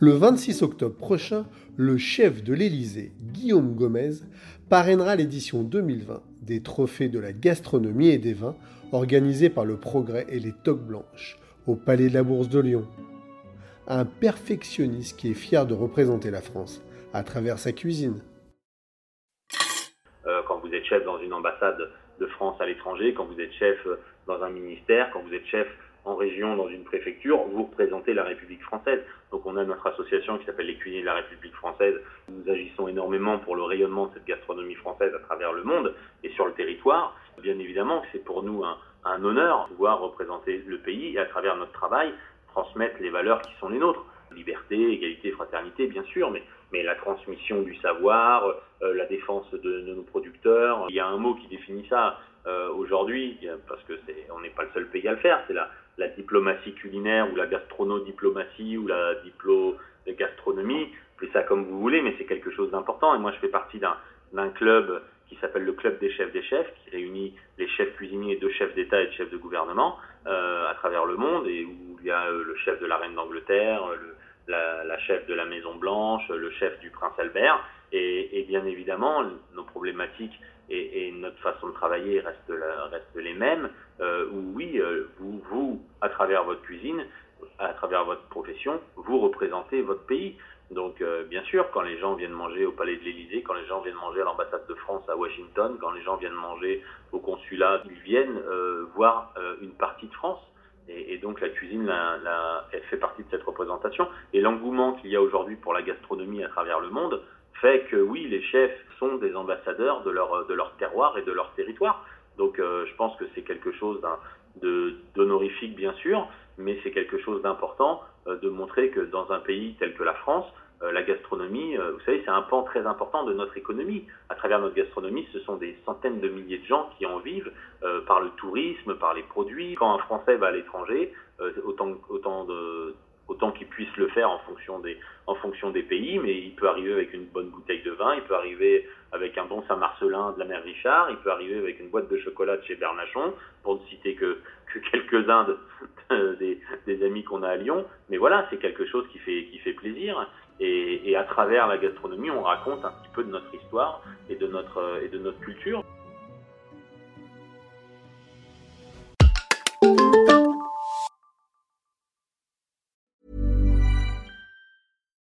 Le 26 octobre prochain, le chef de l'Élysée, Guillaume Gomez, parrainera l'édition 2020 des Trophées de la gastronomie et des vins organisés par le Progrès et les Toques Blanches au Palais de la Bourse de Lyon. Un perfectionniste qui est fier de représenter la France à travers sa cuisine. Euh, quand vous êtes chef dans une ambassade de France à l'étranger, quand vous êtes chef dans un ministère, quand vous êtes chef en région, dans une préfecture, vous représentez la République française. Donc on a notre association qui s'appelle les cuisiniers de la République française. Nous agissons énormément pour le rayonnement de cette gastronomie française à travers le monde et sur le territoire. Bien évidemment, c'est pour nous un, honneur de pouvoir représenter le pays et à travers notre travail transmettre les valeurs qui sont les nôtres. Liberté, égalité, fraternité, bien sûr, mais, la transmission du savoir, euh, la défense de, nos producteurs. Il y a un mot qui définit ça euh, aujourd'hui, parce que c'est, on n'est pas le seul pays à le faire, c'est la, la diplomatie culinaire ou la gastronodiplomatie ou la diplo-gastronomie. Appelez ça comme vous voulez, mais c'est quelque chose d'important. Et moi, je fais partie d'un, d'un club qui s'appelle le Club des chefs des chefs, qui réunit les chefs cuisiniers de chefs d'État et de chefs de gouvernement euh, à travers le monde, et où il y a euh, le chef de la reine d'Angleterre, le, la, la, chef de la Maison Blanche, le chef du prince Albert, et, et bien évidemment, nos problématiques et, et, notre façon de travailler restent, restent les mêmes, euh, où oui, euh, vous, vous, à travers votre cuisine, à travers votre profession, vous représentez votre pays. Donc, euh, bien sûr, quand les gens viennent manger au Palais de l'Élysée, quand les gens viennent manger à l'ambassade de France à Washington, quand les gens viennent manger au consulat, ils viennent euh, voir euh, une partie de France. Et, et donc, la cuisine, la, la, elle fait partie de cette représentation. Et l'engouement qu'il y a aujourd'hui pour la gastronomie à travers le monde fait que, oui, les chefs sont des ambassadeurs de leur, de leur terroir et de leur territoire. Donc, euh, je pense que c'est quelque chose d'honorifique, bien sûr, mais c'est quelque chose d'important de montrer que dans un pays tel que la France, euh, la gastronomie, euh, vous savez, c'est un pan très important de notre économie. À travers notre gastronomie, ce sont des centaines de milliers de gens qui en vivent euh, par le tourisme, par les produits. Quand un Français va à l'étranger, autant, autant de autant qu'il puisse le faire en fonction des en fonction des pays, mais il peut arriver avec une bonne bouteille de vin, il peut arriver avec un bon Saint-Marcelin de la mer Richard, il peut arriver avec une boîte de chocolat de chez Bernachon, pour ne citer que, que quelques-uns de, des, des amis qu'on a à Lyon. Mais voilà, c'est quelque chose qui fait qui fait plaisir. Et, et, à travers la gastronomie, on raconte un petit peu de notre histoire et de notre, et de notre culture.